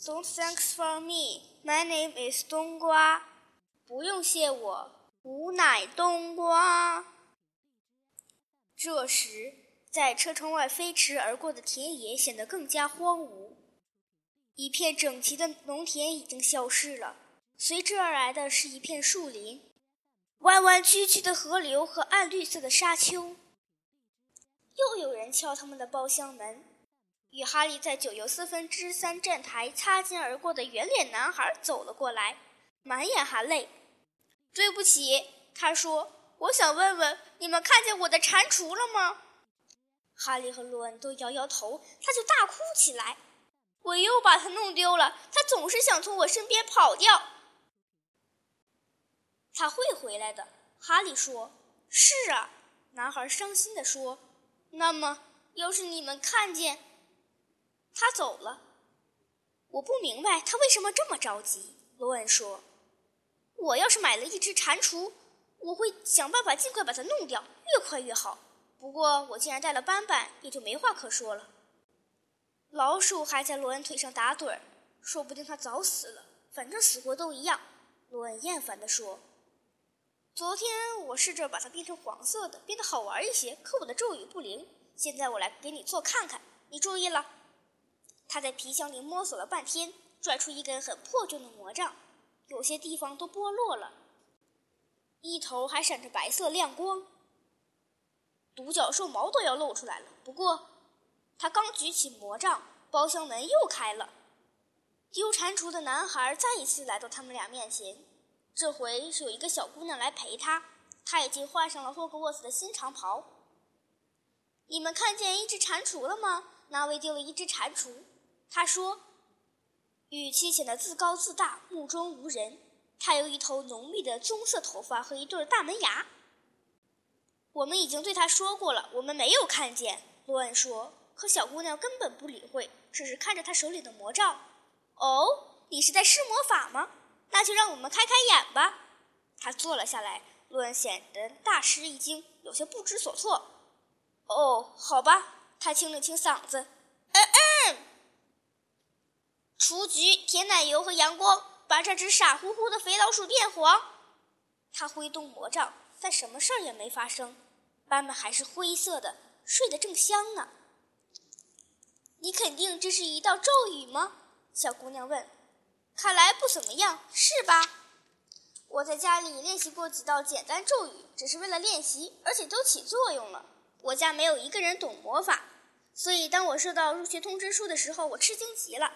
Don't thanks for me. My name is 冬瓜。不用谢我，吾乃冬瓜。这时，在车窗外飞驰而过的田野显得更加荒芜，一片整齐的农田已经消失了，随之而来的是一片树林、弯弯曲曲的河流和暗绿色的沙丘。又有人敲他们的包厢门。与哈利在九又四分之三站台擦肩而过的圆脸男孩走了过来，满眼含泪。对不起，他说：“我想问问，你们看见我的蟾蜍了吗？”哈利和罗恩都摇摇头，他就大哭起来：“我又把它弄丢了，它总是想从我身边跑掉。”他会回来的，哈利说：“是啊。”男孩伤心地说：“那么，要是你们看见……”他走了，我不明白他为什么这么着急。罗恩说：“我要是买了一只蟾蜍，我会想办法尽快把它弄掉，越快越好。不过我既然带了斑斑，也就没话可说了。”老鼠还在罗恩腿上打盹儿，说不定它早死了，反正死活都一样。罗恩厌烦地说：“昨天我试着把它变成黄色的，变得好玩一些，可我的咒语不灵。现在我来给你做看看，你注意了。”他在皮箱里摸索了半天，拽出一根很破旧的魔杖，有些地方都剥落了，一头还闪着白色亮光，独角兽毛都要露出来了。不过，他刚举起魔杖，包厢门又开了，丢蟾蜍的男孩再一次来到他们俩面前，这回是有一个小姑娘来陪他，他已经换上了霍格沃茨的新长袍。你们看见一只蟾蜍了吗？那位丢了一只蟾蜍。他说，语气显得自高自大，目中无人。他有一头浓密的棕色头发和一对大门牙。我们已经对他说过了，我们没有看见。罗恩说，可小姑娘根本不理会，只是看着他手里的魔杖。哦，你是在施魔法吗？那就让我们开开眼吧。他坐了下来。罗恩显得大吃一惊，有些不知所措。哦，好吧。他清了清嗓子，雏菊、甜奶油和阳光把这只傻乎乎的肥老鼠变黄。他挥动魔杖，但什么事儿也没发生。斑斑还是灰色的，睡得正香呢。你肯定这是一道咒语吗？小姑娘问。看来不怎么样，是吧？我在家里练习过几道简单咒语，只是为了练习，而且都起作用了。我家没有一个人懂魔法，所以当我收到入学通知书的时候，我吃惊极了。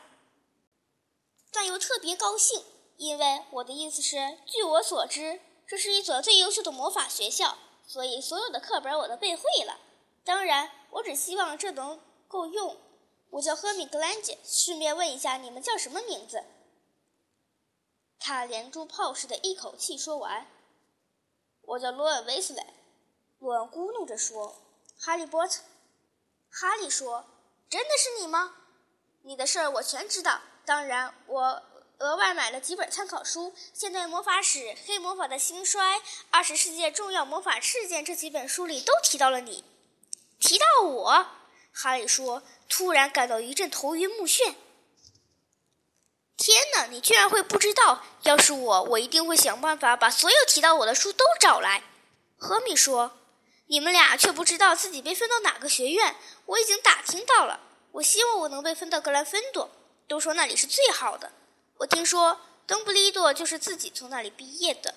但又特别高兴，因为我的意思是，据我所知，这是一所最优秀的魔法学校，所以所有的课本我都背会了。当然，我只希望这能够用。我叫赫米格兰杰，顺便问一下，你们叫什么名字？他连珠炮似的一口气说完：“我叫罗恩·威斯莱。”罗恩咕哝着说：“哈利波特。”哈利说：“真的是你吗？你的事儿我全知道。”当然，我额外买了几本参考书，《现代魔法史》《黑魔法的兴衰》《二十世纪重要魔法事件》这几本书里都提到了你。提到我，哈利说，突然感到一阵头晕目眩。天哪，你居然会不知道！要是我，我一定会想办法把所有提到我的书都找来。赫米说：“你们俩却不知道自己被分到哪个学院。我已经打听到了。我希望我能被分到格兰芬多。”都说那里是最好的。我听说邓布利多就是自己从那里毕业的。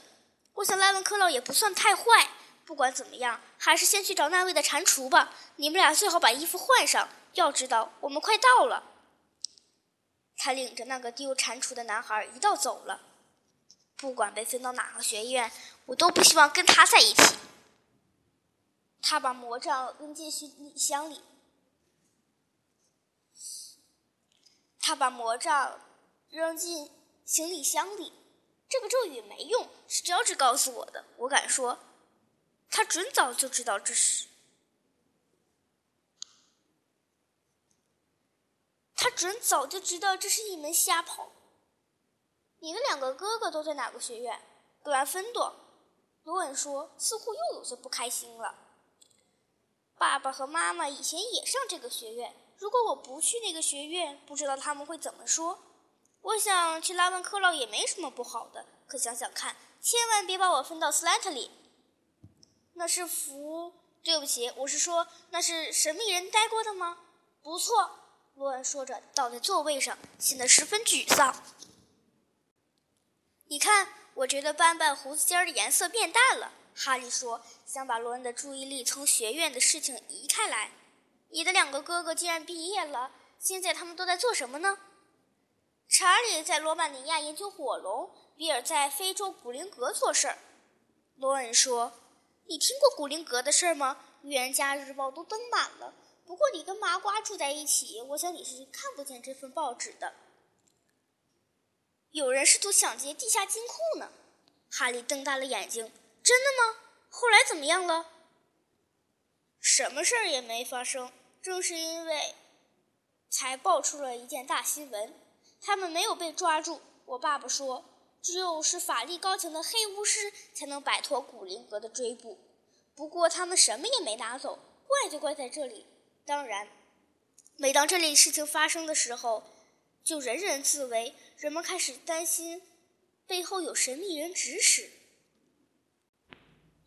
我想莱文克劳也不算太坏。不管怎么样，还是先去找那位的蟾蜍吧。你们俩最好把衣服换上。要知道，我们快到了。他领着那个丢蟾蜍的男孩一道走了。不管被分到哪个学院，我都不希望跟他在一起。他把魔杖扔进行李箱里。他把魔杖扔进行李箱里。这个咒语没用，是乔治告诉我的。我敢说，他准早就知道这是。他准早就知道这是一门瞎跑。你的两个哥哥都在哪个学院？格兰芬多。罗恩说，似乎又有些不开心了。爸爸和妈妈以前也上这个学院。如果我不去那个学院，不知道他们会怎么说。我想去拉文克劳也没什么不好的。可想想看，千万别把我分到斯莱特里。那是福，对不起，我是说那是神秘人待过的吗？不错，罗恩说着倒在座位上，显得十分沮丧。你看，我觉得斑斑胡子尖的颜色变淡了。哈利说，想把罗恩的注意力从学院的事情移开来。你的两个哥哥既然毕业了，现在他们都在做什么呢？查理在罗马尼亚研究火龙，比尔在非洲古灵阁做事儿。罗恩说：“你听过古灵阁的事儿吗？预言家日报都登满了。不过你跟麻瓜住在一起，我想你是看不见这份报纸的。有人试图抢劫地下金库呢。”哈利瞪大了眼睛：“真的吗？后来怎么样了？”“什么事儿也没发生。正是因为，才爆出了一件大新闻。”他们没有被抓住。我爸爸说，只有是法力高强的黑巫师才能摆脱古灵阁的追捕。不过他们什么也没拿走，怪就怪在这里。当然，每当这类事情发生的时候，就人人自危，人们开始担心背后有神秘人指使。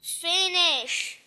Finish。